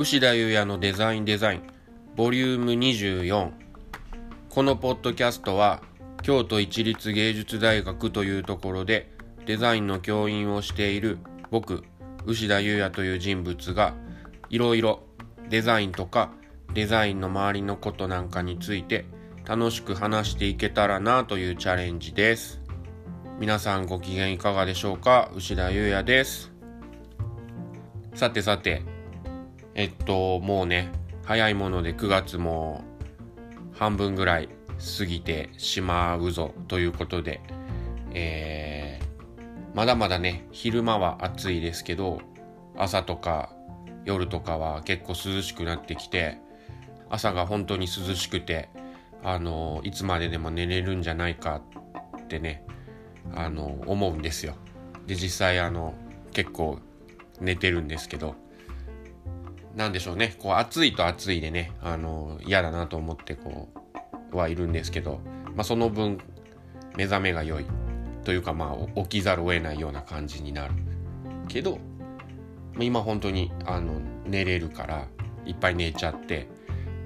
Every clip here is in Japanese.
牛田優也のデザインデザインボリューム24このポッドキャストは京都市立芸術大学というところでデザインの教員をしている僕牛田優也という人物がいろいろデザインとかデザインの周りのことなんかについて楽しく話していけたらなというチャレンジです。皆さんご機嫌いかがでしょうか？牛田優也です。さてさてえっともうね早いもので9月も半分ぐらい過ぎてしまうぞということで、えー、まだまだね昼間は暑いですけど朝とか夜とかは結構涼しくなってきて朝が本当に涼しくてあのいつまででも寝れるんじゃないかってねあの思うんですよ。で実際あの結構寝てるんですけどなんでしょうね。こう暑いと暑いでねあの嫌だなと思ってこうはいるんですけど、まあ、その分目覚めが良い。というかまあ起きざるを得ないような感じになるけど今本当にあの寝れるからいっぱい寝ちゃって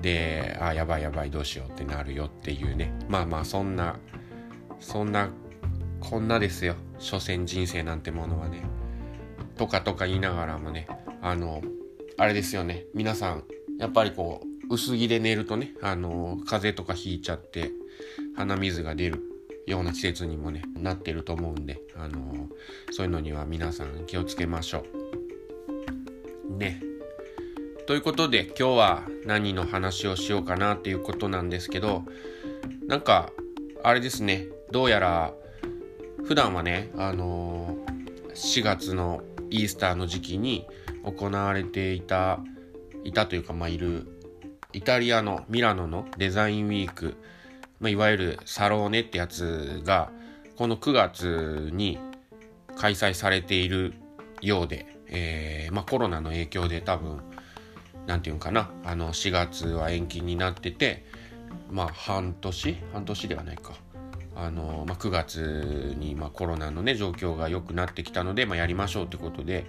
であやばいやばいどうしようってなるよっていうね。まあまあそんなそんなこんなですよ。所詮人生なんてものはね。とかとか言いながらもねあのあれですよね。皆さんやっぱりこう薄着で寝るとねあの風邪とかひいちゃって鼻水が出るような季節にもねなってると思うんであのそういうのには皆さん気をつけましょう。ね。ということで今日は何の話をしようかなっていうことなんですけどなんかあれですね。どうやら普段はねあの、4月のイースターの時期に行われていたいたというかまあいるイタリアのミラノのデザインウィーク、まあ、いわゆるサローネってやつがこの9月に開催されているようで、えーまあ、コロナの影響で多分何て言うんかなあの4月は延期になっててまあ半年半年ではないか。あの、まあ、9月に、ま、コロナのね状況が良くなってきたので、まあ、やりましょうってことで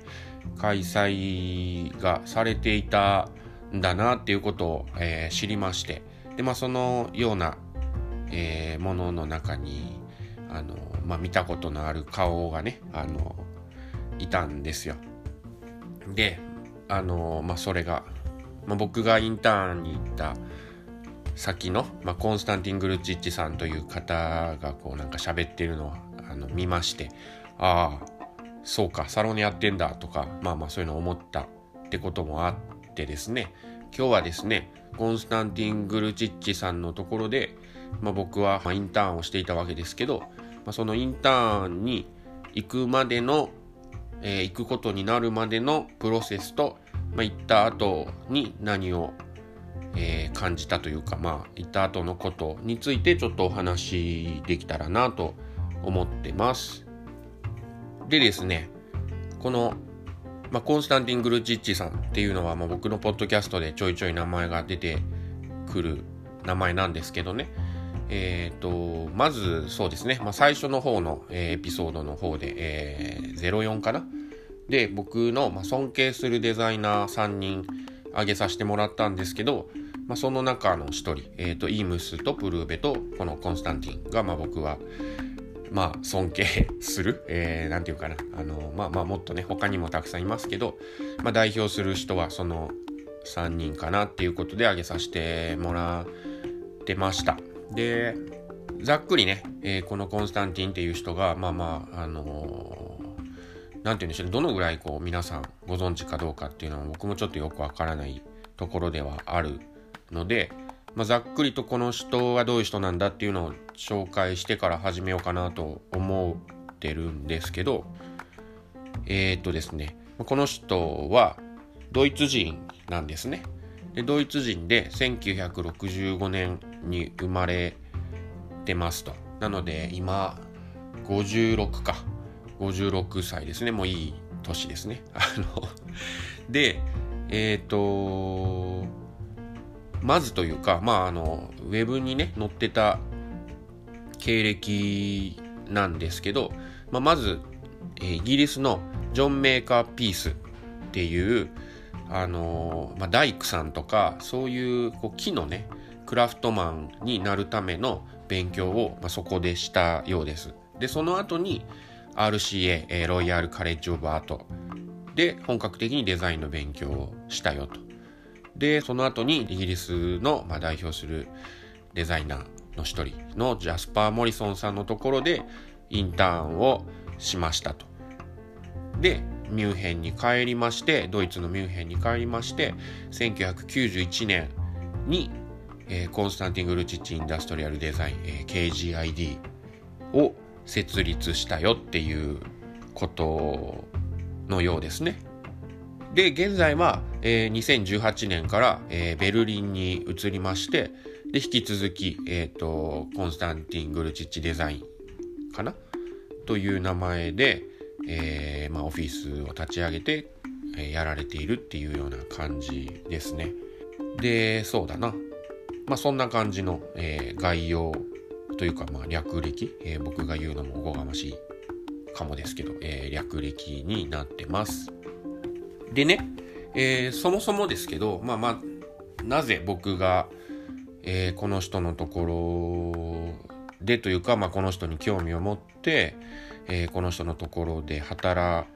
開催がされていたんだなっていうことを、えー、知りましてで、まあ、そのような、えー、ものの中にあの、まあ、見たことのある顔がねあのいたんですよ。であの、まあ、それがまあ、僕がインターンに行った先の、まあ、コンスタンティン・グルチッチさんという方がこうなんか喋ってるのをあの見ましてああそうかサロンやってんだとかまあまあそういうの思ったってこともあってですね今日はですねコンスタンティン・グルチッチさんのところで、まあ、僕はインターンをしていたわけですけど、まあ、そのインターンに行くまでの、えー、行くことになるまでのプロセスとまあ、行った後に何を、えー、感じたというか、まあ、行った後のことについてちょっとお話できたらなと思ってます。でですね、この、まあ、コンスタンティン・グルチッチさんっていうのは、まあ、僕のポッドキャストでちょいちょい名前が出てくる名前なんですけどね、え、ー、と、まずそうですね、まあ、最初の方の、えー、エピソードの方で、えー、04かな。で僕の、ま尊敬するデザイナー3人挙げさせてもらったんですけど、まあ、その中の1人、えーと、イームスとプルーベとこのコンスタンティンが、まあ、僕は、まあ、尊敬する、えー、て言うかな。あの、まあ、まあもっとね他にもたくさんいますけど、まあ、代表する人はその3人かなっていうことで挙げさせてもらってました。でざっくりね、えー、このコンスタンティンっていう人がまあまああのー何て言うんでしょうどのぐらいこう皆さんご存知かどうかっていうのは僕もちょっとよくわからないところではあるので、まあ、ざっくりとこの人はどういう人なんだっていうのを紹介してから始めようかなと思ってるんですけどえー、っとですねこの人はドイツ人なんですね。でドイツ人で1965年に生まれてますと。なので今56か56歳ですねもういい年ですねあのでえっ、ー、とまずというかまああのウェブにね載ってた経歴なんですけど、まあ、まず、イギリスのジョン・メーカー・ピースっていう、あのまあ、大工さんとかそういうこう木のねクラフトマンになるための勉強を、まあ、そこでしたようです。でその後に RCA、ロイヤルカレッジ・オブ・アートで本格的にデザインの勉強をしたよと。でその後にイギリスの、まあ、代表するデザイナーの一人のジャスパー・モリソンさんのところでインターンをしましたと。でミュンヘンに帰りましてドイツのミュンヘンに帰りまして1991年に、えー、コンスタンティン・グルチッチ・インダストリアル・デザイン、えー、KGID を設立したよっていうことのようですね。で現在は、えー、2018年から、えー、ベルリンに移りましてで引き続き、えーと、コンスタンティン・グルチッチデザインかな？という名前で、えーまあ、オフィスを立ち上げて、えー、やられているっていうような感じですね。でそうだな、まあ、そんな感じの、えー、概要というか、まあ、略歴、えー、僕が言うのもおこがましいかもですけど、えー、略歴になってます。でね、えー、そもそもですけど、まあまあ、なぜ僕が、えー、この人のところでというか、まあ、この人に興味を持って、えー、この人のところで働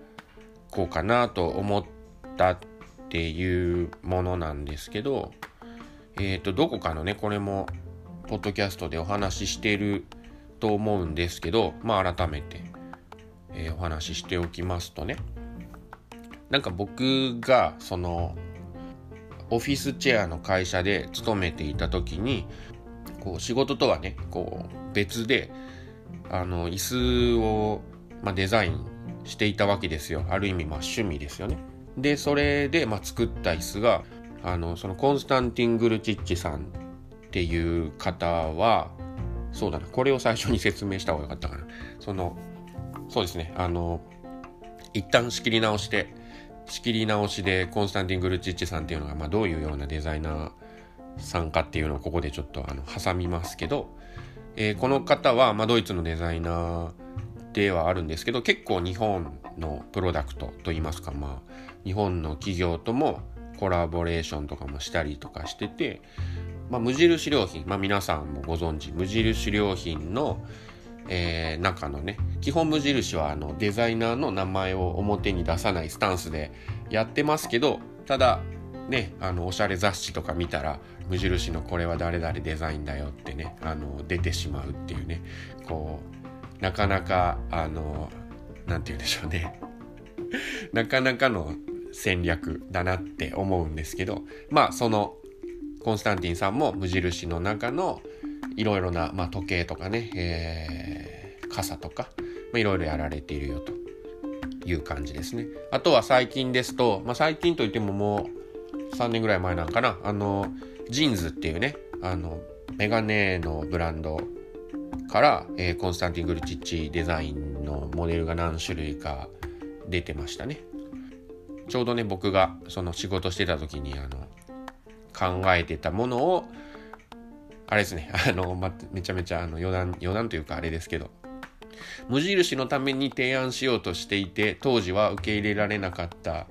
こうかなと思ったっていうものなんですけど、えっ、と、どこかのね、これも、ポッドキャストでお話ししてると思うんですけど、まあ、改めて、え、お話ししておきますとね、なんか僕が、その、オフィスチェアの会社で勤めていた時に、こう仕事とはね、こう別で、あの、椅子を、まあ、デザインしていたわけですよ。ある意味、まあ趣味ですよね。で、それで、まあ、作った椅子が、あの、そのコンスタンティン・グルチッチさんっていう方は、そうだな、これを最初に説明した方がよかったかな。その、そうですね、あの、一旦仕切り直して、仕切り直しでコンスタンティン・グルチッチさんっていうのが、まあ、どういうようなデザイナーさんかっていうのをここでちょっとあの挟みますけど、えー、この方は、まあ、ドイツのデザイナーではあるんですけど結構日本のプロダクトといいますか、まあ、日本の企業ともコラボレーションとかもしたりとかしてて、まあ、無印良品、まあ、皆さんもご存知無印良品の、えー、中のね基本無印はあのデザイナーの名前を表に出さないスタンスでやってますけどただねあのおしゃれ雑誌とか見たら無印のこれは誰々デザインだよってねあの出てしまうっていうねこうなかなかあの何て言うんでしょうね。なかなかの戦略だなって思うんですけどまあそのコンスタンティンさんも無印の中のいろいろな、まあ、時計とかね、えー、傘とかいろいろやられているよという感じですね。あとは最近ですと、まあ、最近といってももう3年ぐらい前なんかな、あの、ジーンズっていうね、あの、メガネのブランドから、えー、コンスタンティン・グルチッチデザインのモデルが何種類か出てましたね。ちょうどね、僕がその仕事してた時に、あの、考えてたものを、あれですね、あの、ま、めちゃめちゃあの余談、余談というかあれですけど、無印のために提案しようとしていて、当時は受け入れられなかった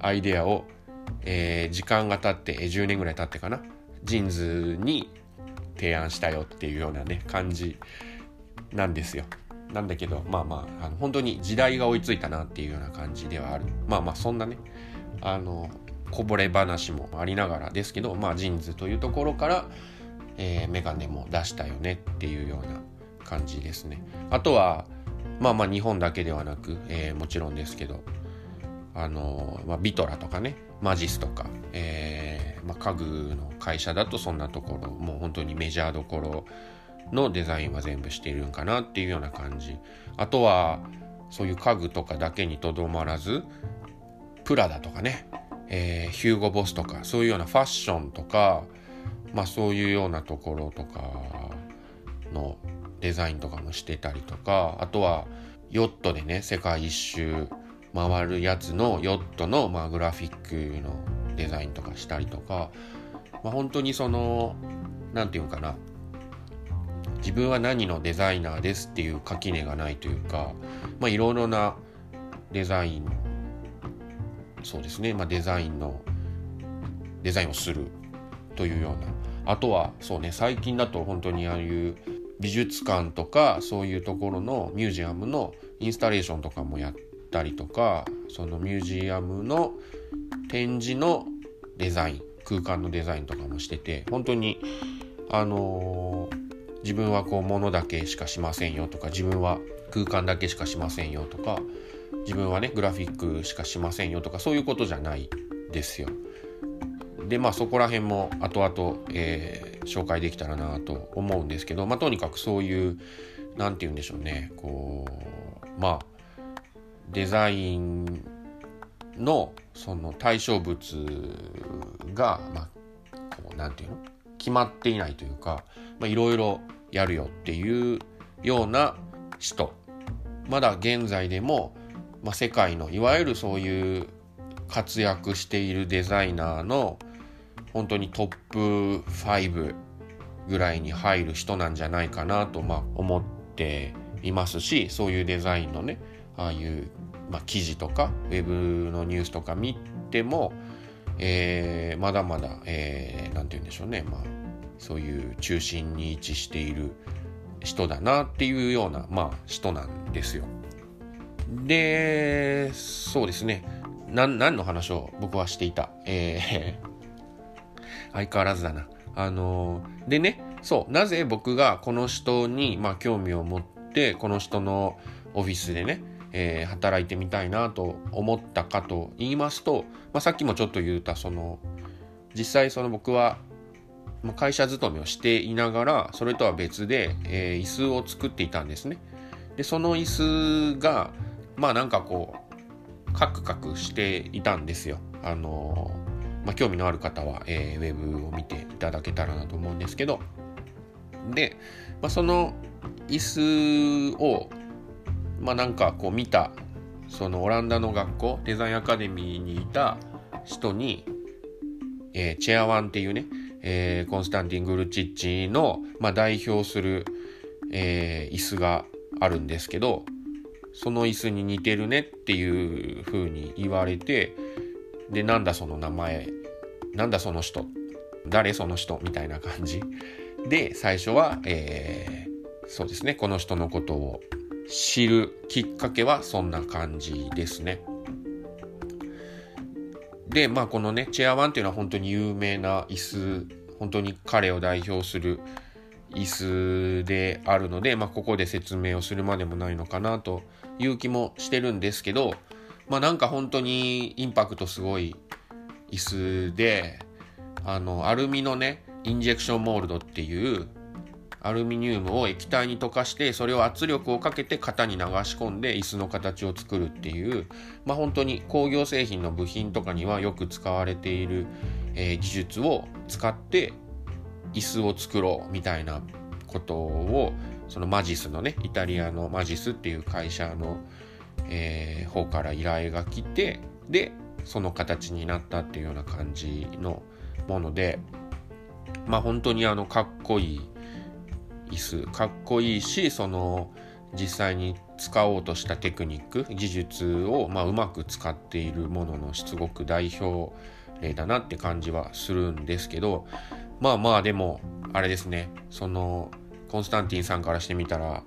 アイデアを、えー、時間が経って、10年ぐらい経ってかな、ジーンズに提案したよっていうようなね、感じなんですよ。なんだけど、まあまあ、あの本当に時代が追いついたなっていうような感じではある。まあまあ、そんなね、あの、こぼれ話もありながらですけど、まあ、ジーンズというところから、えー、メガネも出したよねっていうような感じですね。あとは、まあまあ日本だけではなく、えー、もちろんですけど、あのまあ、ビトラとかね、マジスとか、えー、まあ、家具の会社だとそんなところ、もう本当にメジャーどころのデザインは全部しているんかなっていうような感じ。あとは、そういう家具とかだけにとどまらず、プラダとかね、えー、ヒューゴ・ボスとかそういうようなファッションとか、まあ、そういうようなところとかのデザインとかもしてたりとかあとはヨットでね世界一周回るやつのヨットの、まあ、グラフィックのデザインとかしたりとか、まあ、本当にその何て言うかな。自分は何のデザイナーですっていう垣根がないというか、まあ、いろいろなデザインそうですね、まあ、デザインのデザインをする。というようなあとはそうね最近だと本当にああいう美術館とかそういうところのミュージアムのインスタレーションとかもやったりとかそのミュージアムの展示のデザイン空間のデザインとかもしてて本当にあのー、自分はこう物だけしかしませんよとか自分は空間だけしかしませんよとか自分はねグラフィックしかしませんよとかそういうことじゃないですよ。でまあそこら辺も後々、えー、紹介できたらなと思うんですけど、まあ、とにかくそういう何て言うんでしょうねこうまあデザインのその対象物がまあこう何て言うの？決まっていないというかいろいろやるよっていうような人。まだ現在でも、まあ、世界のいわゆるそういう活躍しているデザイナーの本当にトップ5ぐらいに入る人なんじゃないかなと、まあ、思っていますしそういうデザインのねああいう、まあ、記事とかウェブのニュースとか見ても、えー、まだまだ何、えー、て言うんでしょうね、まあ、そういう中心に位置している人だなっていうような、まあ、人なんですよ。で、そうですね。何の話を僕はしていた？えー、相変わらずだな。あのー、でね、そう、なぜ僕がこの人に、まあ、興味を持って、この人のオフィスでね、えー、働いてみたいなと思ったかと言いますと、まあ、さっきもちょっと言ったその実際その僕は会社勤めをしていながらそれとは別で、えー、椅子を作っていたんですね。でその椅子がまあなんかこうカクカクしていたんですよ。あの、まあ、興味のある方は、えー、ウェブを見ていただけたらなと思うんですけど。で、まあ、その椅子をまあなんかこう見たそのオランダの学校デザインアカデミーにいた人に、えー、チェアワンっていうねえー、コンスタンティン・グルチッチの、まあ、代表する、えー、椅子があるんですけどその椅子に似てるねっていう風に言われてでなんだその名前なんだその人。誰その人みたいな感じ。で最初は、えー、そうですね。この人のことを知るきっかけはそんな感じですね。で、まあこのね、チェアワンっていうのは本当に有名な椅子、本当に彼を代表する椅子であるので、まあここで説明をするまでもないのかなという気もしてるんですけど、まあなんか本当にインパクトすごい椅子で、あの、アルミのね、インジェクションモールドっていうアルミニウムを液体に溶かしてそれを圧力をかけて型に流し込んで椅子の形を作るっていうまあ本当に工業製品の部品とかにはよく使われている、えー、技術を使って椅子を作ろうみたいなことをそのマジスのねイタリアのマジスっていう会社の、えー、方から依頼が来てでその形になったっていうような感じのものでまあ本当にあのかっこいい椅子かっこいいしその実際に使おうとしたテクニック技術を、まあ、うまく使っているもののすごく代表例だなって感じはするんですけどまあまあでもあれですねそのコンスタンティンさんからしてみたら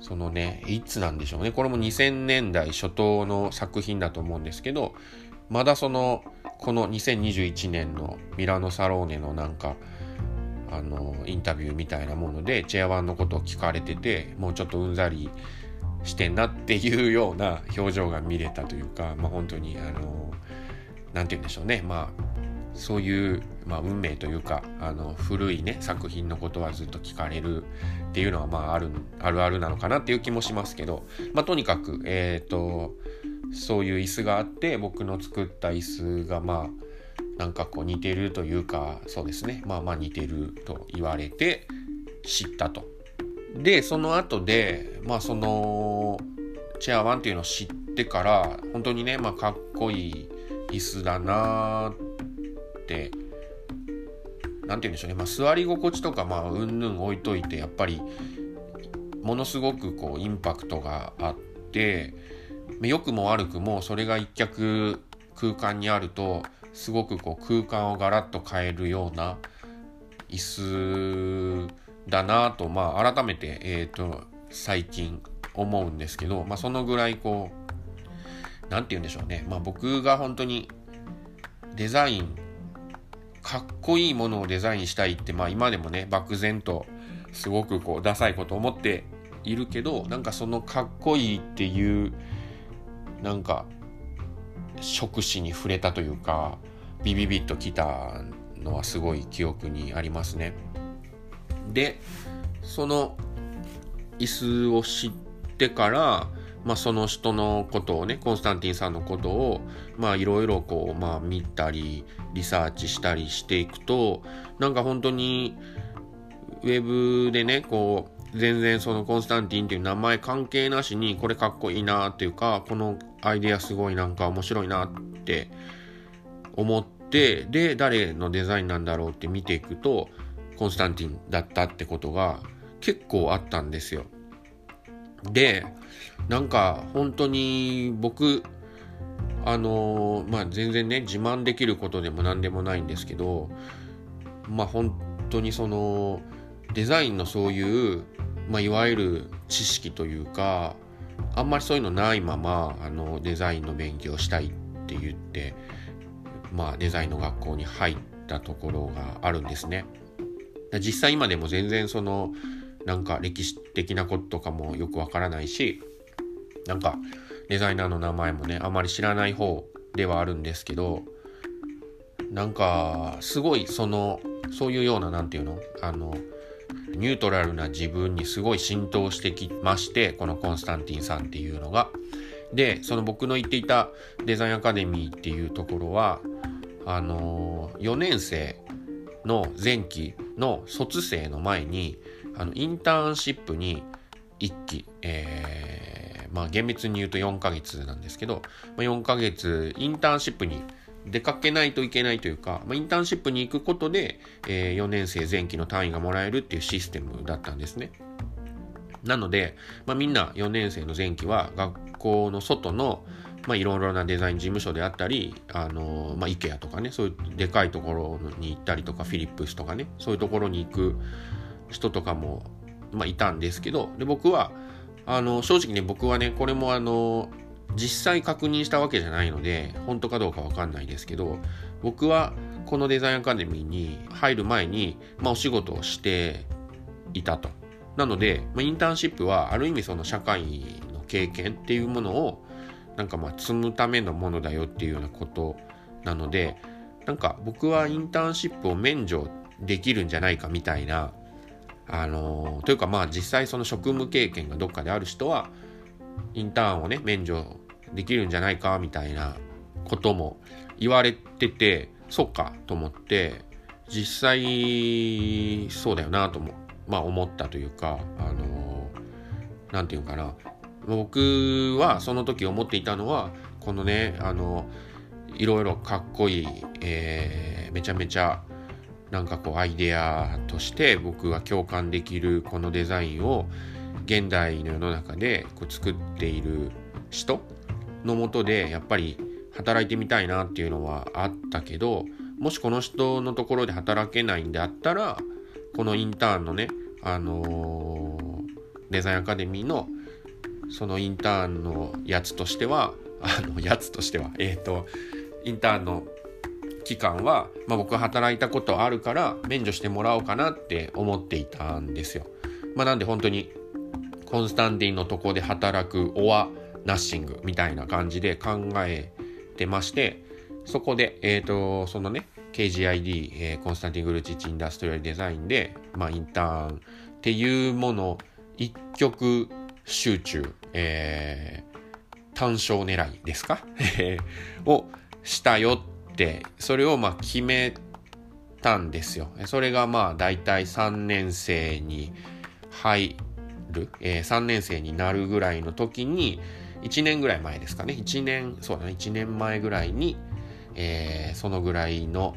そのねいつなんでしょうね。これも2000年代初頭の作品だと思うんですけどまだそのこの2021年のミラノサローネのなんかあのインタビューみたいなものでチェアワンのことを聞かれててもうちょっとうんざりしてんなっていうような 表情が見れたというか、まあ、本当にあの何て言うんでしょうね。まあそういう、まあ、運命というかあの古いね作品のことはずっと聞かれるっていうのはまああるあるあるなのかなっていう気もしますけど、まあ、とにかくえっ、ー、とそういう椅子があって僕の作った椅子がまあなんかこう似てるというかそうですねまあまあ似てると言われて知ったと。でその後でまあそのチェアワンっていうのを知ってから本当にねまあかっこいい椅子だなって何て言うんでしょうね、まあ、座り心地とかまあうんぬん置いといてやっぱりものすごくこうインパクトがあって良くも悪くもそれが一脚空間にあるとすごくこう空間をガラッと変えるような椅子だなと、まあ、改めて、えーと、最近思うんですけど、まあ、そのぐらいこう何て言うんでしょうね、まあ、僕が本当にデザインかっこいいものをデザインしたいって、まあ、今でもね漠然とすごくこうダサいこと思っているけどなんかそのかっこいいっていうなんか触手に触れたというかビビビッときたのはすごい記憶にありますね。でその椅子を知ってから、まあ、その人のことをねコンスタンティンさんのことをいろいろこう、まあ、見たりリサーチしたりしていくとなんか本当にウェブでねこう全然そのコンスタンティンっていう名前関係なしにこれかっこいいなっていうかこのアイデアすごいなんか面白いなって思ってで誰のデザインなんだろうって見ていくとコンスタンティンだったってことが結構あったんですよ。でなんか本当に僕あのまあ全然ね自慢できることでも何でもないんですけどまあ本当にそのデザインのそういう、まあ、いわゆる知識というかあんまりそういうのないままあのデザインの勉強したいって言ってまあデザインの学校に入ったところがあるんですね。実際今でも全然そのなんか歴史的なこととかもよくわからないしなんかデザイナーの名前もねあまり知らない方ではあるんですけどなんかすごいそのそういうような何て言うの？あのニュートラルな自分にすごい浸透してきましてこのコンスタンティンさんっていうのが。でその僕の言っていたデザインアカデミーっていうところはあの4年生の前期の卒生の前にあのインターンシップに1期、えー、まあ厳密に言うと4ヶ月なんですけど、まあ、4ヶ月インターンシップに出かけないといけないというか、まあ、インターンシップに行くことで、えー、4年生前期の単位がもらえるっていうシステムだったんですね。なので、まあ、みんな4年生の前期は学校の外のまあ、いろいろなデザイン事務所であったり、あのまあ、IKEA とかね、そういうでかいところに行ったりとか、フィリップスとかね、そういうところに行く人とかも、まあ、いたんですけど、で、僕は、あの、正直ね、僕はね、これもあの、実際確認したわけじゃないので、本当かどうかわかんないですけど、僕はこのデザインアカデミーに入る前に、まあ、お仕事をしていたと。なので、まあ、インターンシップはある意味その社会の経験っていうものをなんかまあ積むためのものだよっていうようなことなのでなんか僕はインターンシップを免除できるんじゃないかみたいなあの、というかまあ実際その職務経験がどっかである人はインターンをね免除できるんじゃないかみたいなことも言われててそっかと思って実際そうだよなともまあ思ったというかあの何、て言うかな。僕はその時思っていたのはこのねあのいろいろかっこいい、えー、めちゃめちゃなんかこうアイデアとして僕は共感できるこのデザインを現代の世の中でこう作っている人のもとでやっぱり働いてみたいなっていうのはあったけどもしこの人のところで働けないんであったらこのインターンのねあのー、デザインアカデミーのそのインターンのやつとしてはあのやつとしてはえっ、ー、とインターンの期間は、まあ、僕働いたことあるから免除してもらおうかなって思っていたんですよ。まあ、なんで本当にコンスタンティンのとこで働くオアナッシングみたいな感じで考えてましてそこで、えーと、そのね KGID、えー、コンスタンティン・グルチッチ・インダストリアルデザインで、まあ、インターンっていうもの一曲集中、えー、単勝狙いですか？をしたよって、それをまあ決めたんですよ。それがまあ大体3年生に入る、えー、3年生になるぐらいの時に、1年ぐらい前ですかね。1年、そうだね、1年前ぐらいに、えー、そのぐらいの、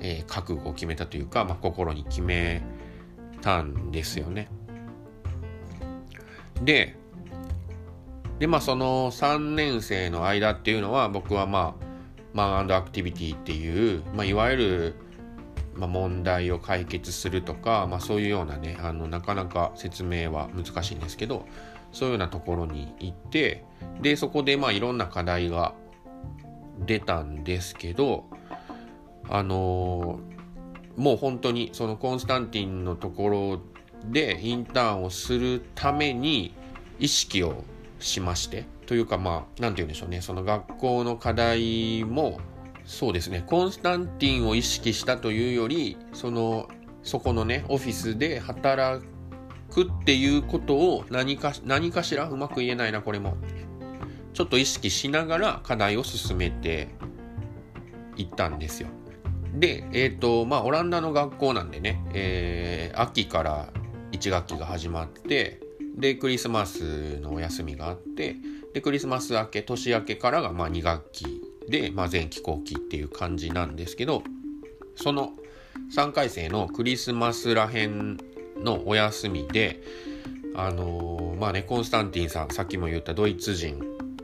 えー、覚悟を決めたというか、まあ、心に決めたんですよね。で、で、まあその3年生の間っていうのは僕はまあ、マンアクティビティっていう、まあ、いわゆる、まあ、問題を解決するとか、まあ、そういうようなねあのなかなか説明は難しいんですけどそういうようなところに行ってでそこでまあいろんな課題が出たんですけどあのー、もう本当にそのコンスタンティンのところでインターンをするために意識をしましてというかまあ何て言うんでしょうねその学校の課題もそうですね。コンスタンティンを意識したというよりそのそこのねオフィスで働くっていうことを何か何かしらうまく言えないなこれも。ちょっと意識しながら課題を進めていったんですよ。でえっ、ー、とまあオランダの学校なんでね、えー、秋から1学期が始まってでクリスマスのお休みがあってでクリスマス明け年明けからがまあ2学期で、まあ、前期後期っていう感じなんですけどその3回生のクリスマスらへんのお休みであのー、まあねコンスタンティンさんさっきも言ったドイツ人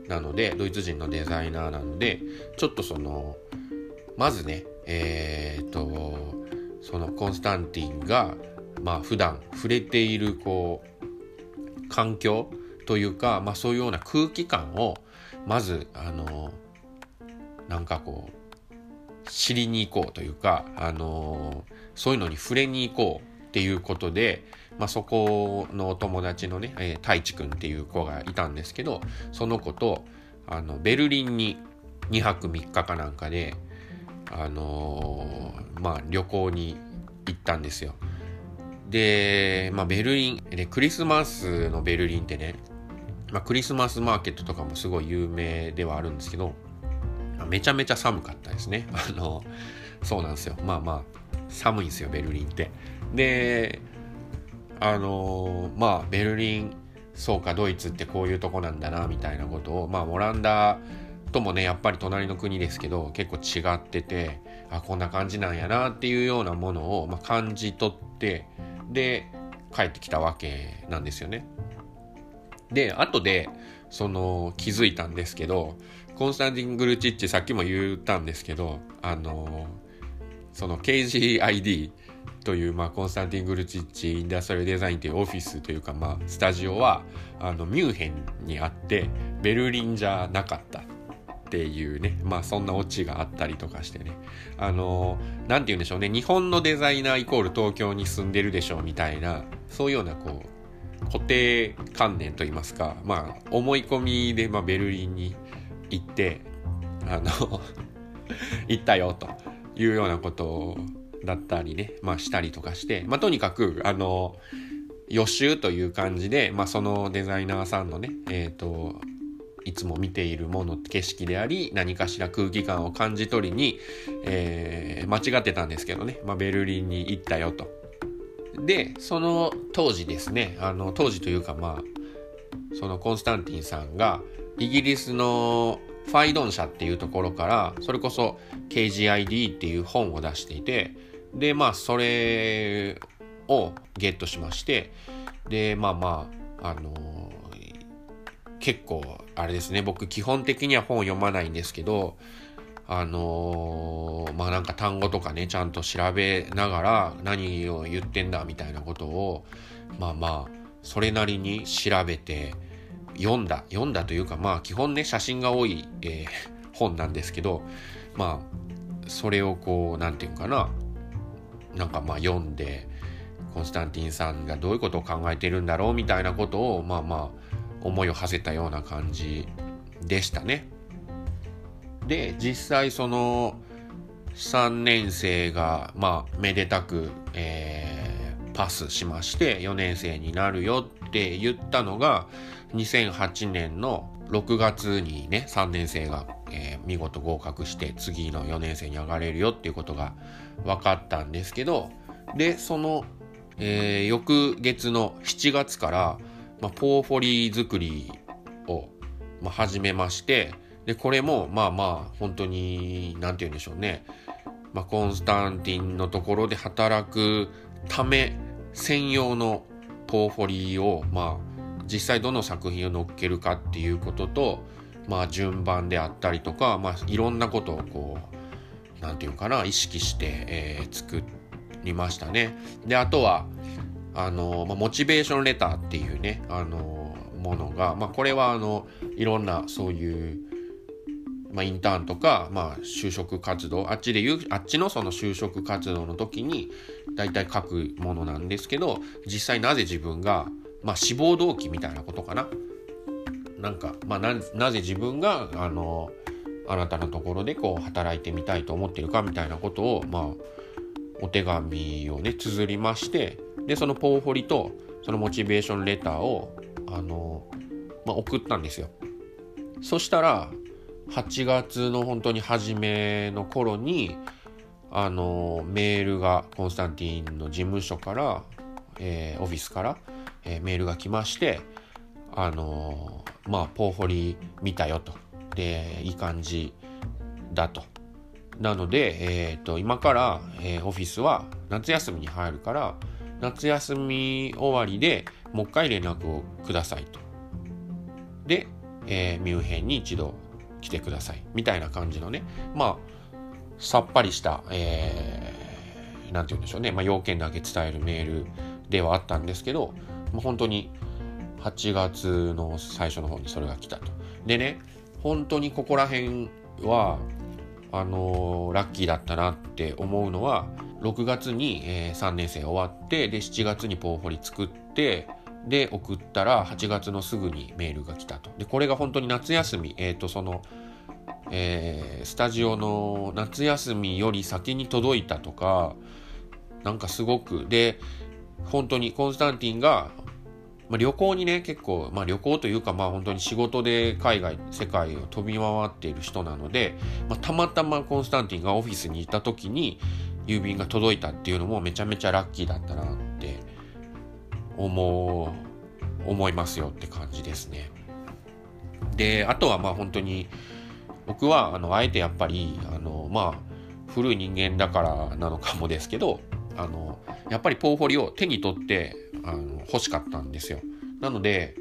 なのでドイツ人のデザイナーなのでちょっとそのまずねえー、っとそのコンスタンティンがまあ普段触れているこう環境というか、まあ、そういうような空気感をまずあのなんかこう知りに行こうというかあのそういうのに触れに行こうっていうことで、まあ、そこのお友達のね、えー、太一くんっていう子がいたんですけどその子とあのベルリンに2泊3日かなんかであのー、まあ旅行に行ったんですよ。で、まあ、ベルリンでクリスマスのベルリンってね、まあ、クリスマスマーケットとかもすごい有名ではあるんですけどめちゃめちゃ寒かったですね。あのそうなんですよ。まあまあ寒いんですよベルリンって。であのまあベルリンそうかドイツってこういうとこなんだなみたいなことをまあオランダともねやっぱり隣の国ですけど結構違っててあこんな感じなんやなっていうようなものを、まあ、感じ取ってで帰ってきたわけなんですよね。で後でその気づいたんですけどコンスタンティン・グルチッチさっきも言ったんですけどあのその KGID という、まあ、コンスタンティン・グルチッチ・インダストリアデザインというオフィスというか、まあ、スタジオはあのミュンヘンにあってベルリンじゃなかったっていうねまあそんなオチがあったりとかしてね。あの何て言うんでしょうね。日本のデザイナーイコール東京に住んでるでしょうみたいなそういうようなこう固定観念といいますかまあ思い込みで、まあ、ベルリンに行ってあの 行ったよというようなことだったりねまあしたりとかしてまあとにかくあの予習という感じで、まあ、そのデザイナーさんのねえっ、ー、といつも見ているもの景色であり何かしら空気感を感じ取りに、えー、間違ってたんですけどね、まあ、ベルリンに行ったよと。でその当時ですねあの当時というかまあそのコンスタンティンさんがイギリスのファイドン社っていうところからそれこそ KGID っていう本を出していてでまあそれをゲットしましてでまあまああの結構あれですね。僕基本的には本を読まないんですけどあのー、まあなんか単語とかねちゃんと調べながら何を言ってんだみたいなことをまあまあそれなりに調べて読んだ読んだというかまあ基本ね写真が多い、えー、本なんですけどまあそれをこう何て言うかななんかまあ読んでコンスタンティンさんがどういうことを考えてるんだろうみたいなことをまあまあ思いを馳せたような感じでしたね。で実際その3年生がまあめでたく、えー、パスしまして4年生になるよって言ったのが2008年の6月にね3年生が、えー、見事合格して次の4年生に上がれるよっていうことが分かったんですけどでその、えー、翌月の7月からまあ、ポーフォリー作りを、まあ、始めましてでこれもまあまあ本当に何て言うんでしょうね、まあ、コンスタンティンのところで働くため専用のポーフォリーをまあ実際どの作品を載っけるかっていうこととまあ順番であったりとか、まあいろんなことをこう、なんていうかな、意識して、えー、作りましたね。で、あとは、あの、まあ、モチベーションレターっていうね、あの、ものが、まあこれはあの、いろんなそういう、まあ、インターンとか、まあ、就職活動あっちで言うあっちのその就職活動の時に大体書くものなんですけど実際なぜ自分が、まあ、志望動機みたいなことかななんか、まあな、ぜ自分があのあなたのところでこう働いてみたいと思ってるかみたいなことを、まあ、お手紙をね綴りましてでそのポーフォリとそのモチベーションレターをあの、まあ、送ったんですよ。そしたら8月の本当に初めの頃にあのメールがコンスタンティンの事務所から、えー、オフィスから、えー、メールが来ましてあのまあポーフォリ見たよと。でいい感じだと。なので、えーと、今から、えー、オフィスは夏休みに入るから夏休み終わりでもう一回連絡をくださいと。で、えー、ミュンヘンに一度来てください。みたいな感じのね。まあさっぱりした、えー、なんて言うんでしょうね、まあ、要件だけ伝えるメールではあったんですけど、まあ、本当に8月の最初の方にそれが来たと。でね本当にここら辺はあのー、ラッキーだったなって思うのは6月に、えー、3年生終わってで7月にポーホリ作ってで送ったら8月のすぐにメールが来たと。でこれが本当に夏休みえっ、ー、とそのえー、スタジオの夏休みより先に届いたとかなんかすごくで本当にコンスタンティンが、まあ、旅行にね結構、まあ、旅行というかまあ本当に仕事で海外世界を飛び回っている人なので、まあ、たまたまコンスタンティンがオフィスにいた時に郵便が届いたっていうのもめちゃめちゃラッキーだったなって思う思いますよって感じですね。であとはまあ本当に僕はあのあえてやっぱりあのまあ古い人間だからなのかもですけどあのやっぱりポーフォリを手に取ってあの欲しかったんですよ。なので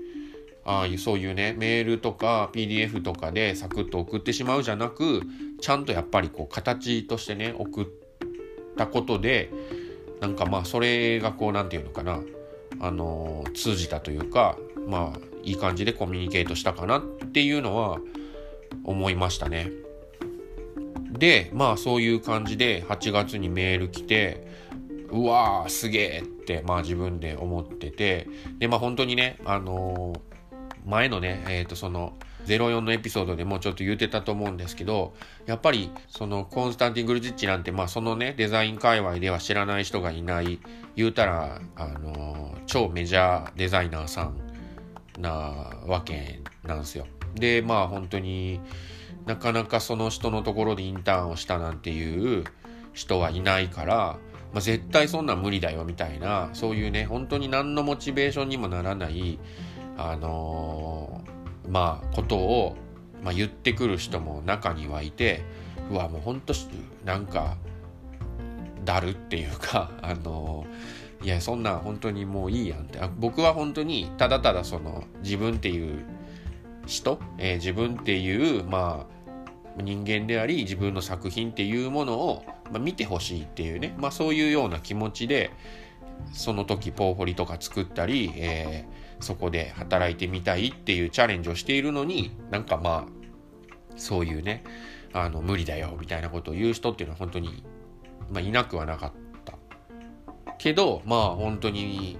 ああそういうねメールとか PDF とかでサクッと送ってしまうじゃなくちゃんとやっぱりこう形としてね送ったことでなんかまあそれがこう何て言うのかなあの通じたというかまあいい感じでコミュニケートしたかなっていうのは思いましたね。でまあそういう感じで8月にメール来てうわーすげえってまあ自分で思っててでまあ本当にねあのー、前のねえっ、ー、とその04のエピソードでもちょっと言うてたと思うんですけどやっぱりそのコンスタンティン・グルジッチなんてまあそのねデザイン界隈では知らない人がいない言うたらあのー、超メジャーデザイナーさんなわけなんですよ。でまあ本当になかなかその人のところでインターンをしたなんていう人はいないから、まあ、絶対そんなん無理だよみたいなそういうね本当に何のモチベーションにもならないあのー、まあことを、まあ、言ってくる人も中にはいてうわもう本当なんかだるっていうか あのー、いやそんな本当にもういいやんって。僕は本当にただただその自分っていう人、えー、自分っていう、まあ、人間であり自分の作品っていうものを、まあ、見てほしいっていうね、まあ、そういうような気持ちでその時ポーフォリとか作ったり、えー、そこで働いてみたいっていうチャレンジをしているのになんかまあそういうねあの無理だよみたいなことを言う人っていうのは本当に、まあ、いなくはなかった。けどまあ本当に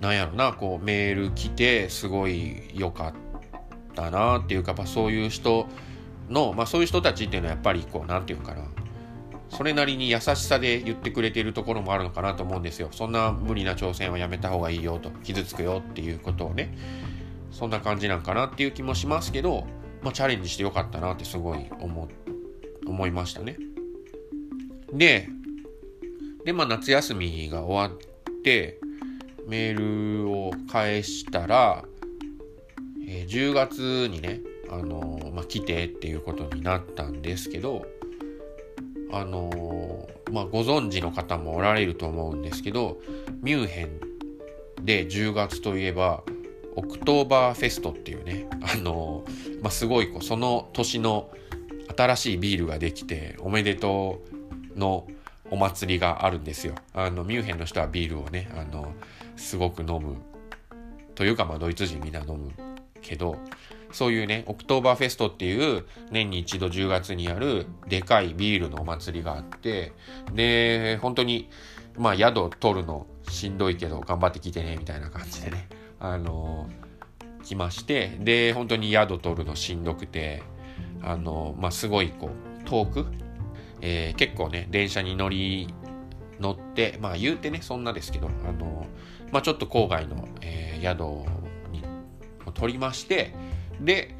なんやろなこうメール来てすごい良かった。ったなっていうか、まあ、そういう人の、まあ、そういう人たちっていうのはやっぱりこう何て言うかなそれなりに優しさで言ってくれてるところもあるのかなと思うんですよ。そんな無理な挑戦はやめた方がいいよと傷つくよっていうことをねそんな感じなんかなっていう気もしますけど、まあ、チャレンジしてよかったなってすごい思思いましたね。ででまあ夏休みが終わってメールを返したらえー、10月にね、あのー、まあ、来てっていうことになったんですけど、あのー、まあ、ご存知の方もおられると思うんですけど、ミュンヘンで10月といえば、オクトーバーフェストっていうね、あのまあ、すごいこうその年の新しいビールができておめでとうのお祭りがあるんですよ。あのミュンヘンの人はビールをねあのすごく飲むというかまあドイツ人みんな飲むけどそういうねオクトーバーフェストっていう年に一度10月にあるでかいビールのお祭りがあってで本当にまあ宿取るのしんどいけど頑張ってきてねみたいな感じでねあの来ましてで本当に宿取るのしんどくてあのまあすごいこう遠く、えー、結構ね電車に乗り乗ってまあ言うてねそんなですけどあのまあちょっと郊外の、えー、宿に取りましてで、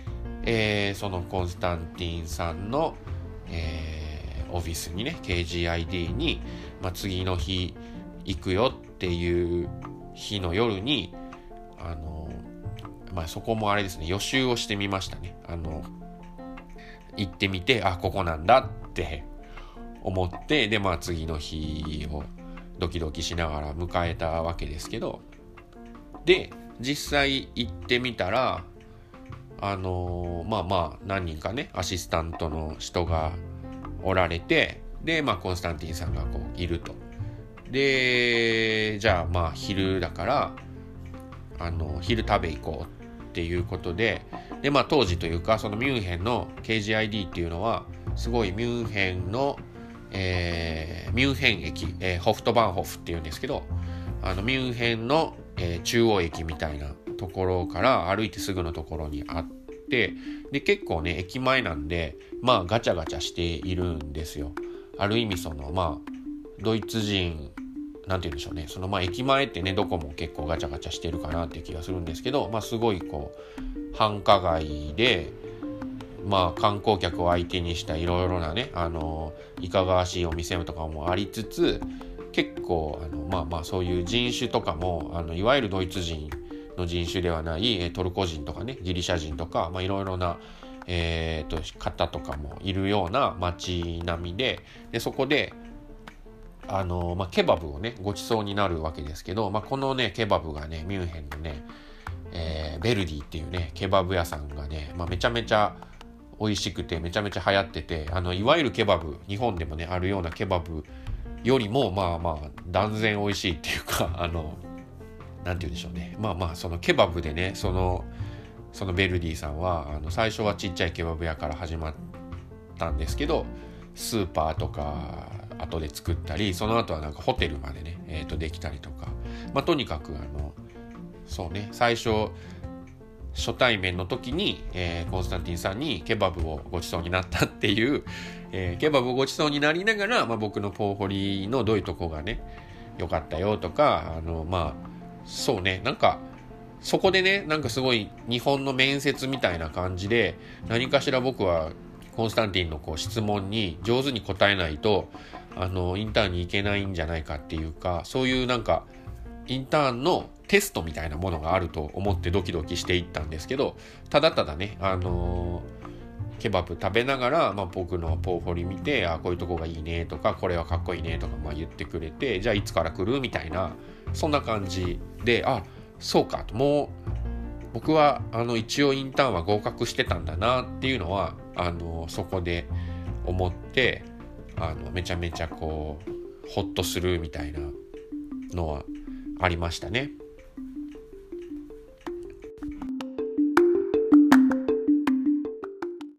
えー、そのコンスタンティンさんの、えー、オフィスにね KGID に、まあ、次の日行くよっていう日の夜にあのまあそこもあれですね予習をしてみましたね。あの行ってみてあここなんだって思ってでまあ次の日をドキドキしながら迎えたわけですけどで実際行ってみたらあのー、まあまあ何人かねアシスタントの人がおられてでまあコンスタンティンさんがこういると。でじゃあまあ昼だからあの昼食べ行こうっていうことででまあ当時というかそのミュンヘンの KGID っていうのはすごいミュンヘンの、えー、ミュンヘン駅、えー、ホフトバンホフっていうんですけどあのミュンヘンの、えー、中央駅みたいなところから歩いてすぐのところにあってで結構ね駅前なんでまあガチャガチャしているんですよ。ある意味そのまあドイツ人なんて言うんでしょうねそのまあ駅前ってねどこも結構ガチャガチャしてるかなって気がするんですけどまあすごいこう繁華街でまあ観光客を相手にしたいろいろなねあのいかがわしいお店とかもありつつ結構あのまあまあそういう人種とかもあのいわゆるドイツ人の人種ではないトルコ人とかねギリシャ人とかまあいろいろな、えーと、方とかもいるような街並みででそこであの、まあ、ケバブをねごちそうになるわけですけど、まあ、このねケバブがねミュンヘンのね、えー、ベルディっていうねケバブ屋さんがね、まあ、めちゃめちゃ美味しくてめちゃめちゃ流行っててあのいわゆるケバブ日本でもねあるようなケバブよりもまあまあ断然美味しいっていうか あの何て言うんでしょうね。まあまあそのケバブでねそのそのベルディさんはあの最初はちっちゃいケバブ屋から始まったんですけどスーパーとか後で作ったりその後はなんかホテルまでね、えー、とできたりとか、まあ、とにかくあのそうね最初初対面の時に、えー、コンスタンティンさんにケバブをごちそうになったっていう、えー、ケバブをごちそうになりながら、まあ、僕のポーホリのどういうとこがね良かったよとかあのまあそうねなんかそこでねなんかすごい日本の面接みたいな感じで何かしら僕はコンスタンティンのこう質問に上手に答えないとあのインターンに行けないんじゃないかっていうかそういうなんかインターンのテストみたいなものがあると思ってドキドキしていったんですけどただただねあのー、ケバブ食べながら、まあ、僕のポーフォリ見てあこういうとこがいいねとかこれはかっこいいねとか、まあ、言ってくれてじゃあいつから来るみたいなそんな感じであそうかともう僕はあの一応インターンは合格してたんだなっていうのはあのそこで思ってあのめちゃめちゃこうホッとするみたいなのはありましたね。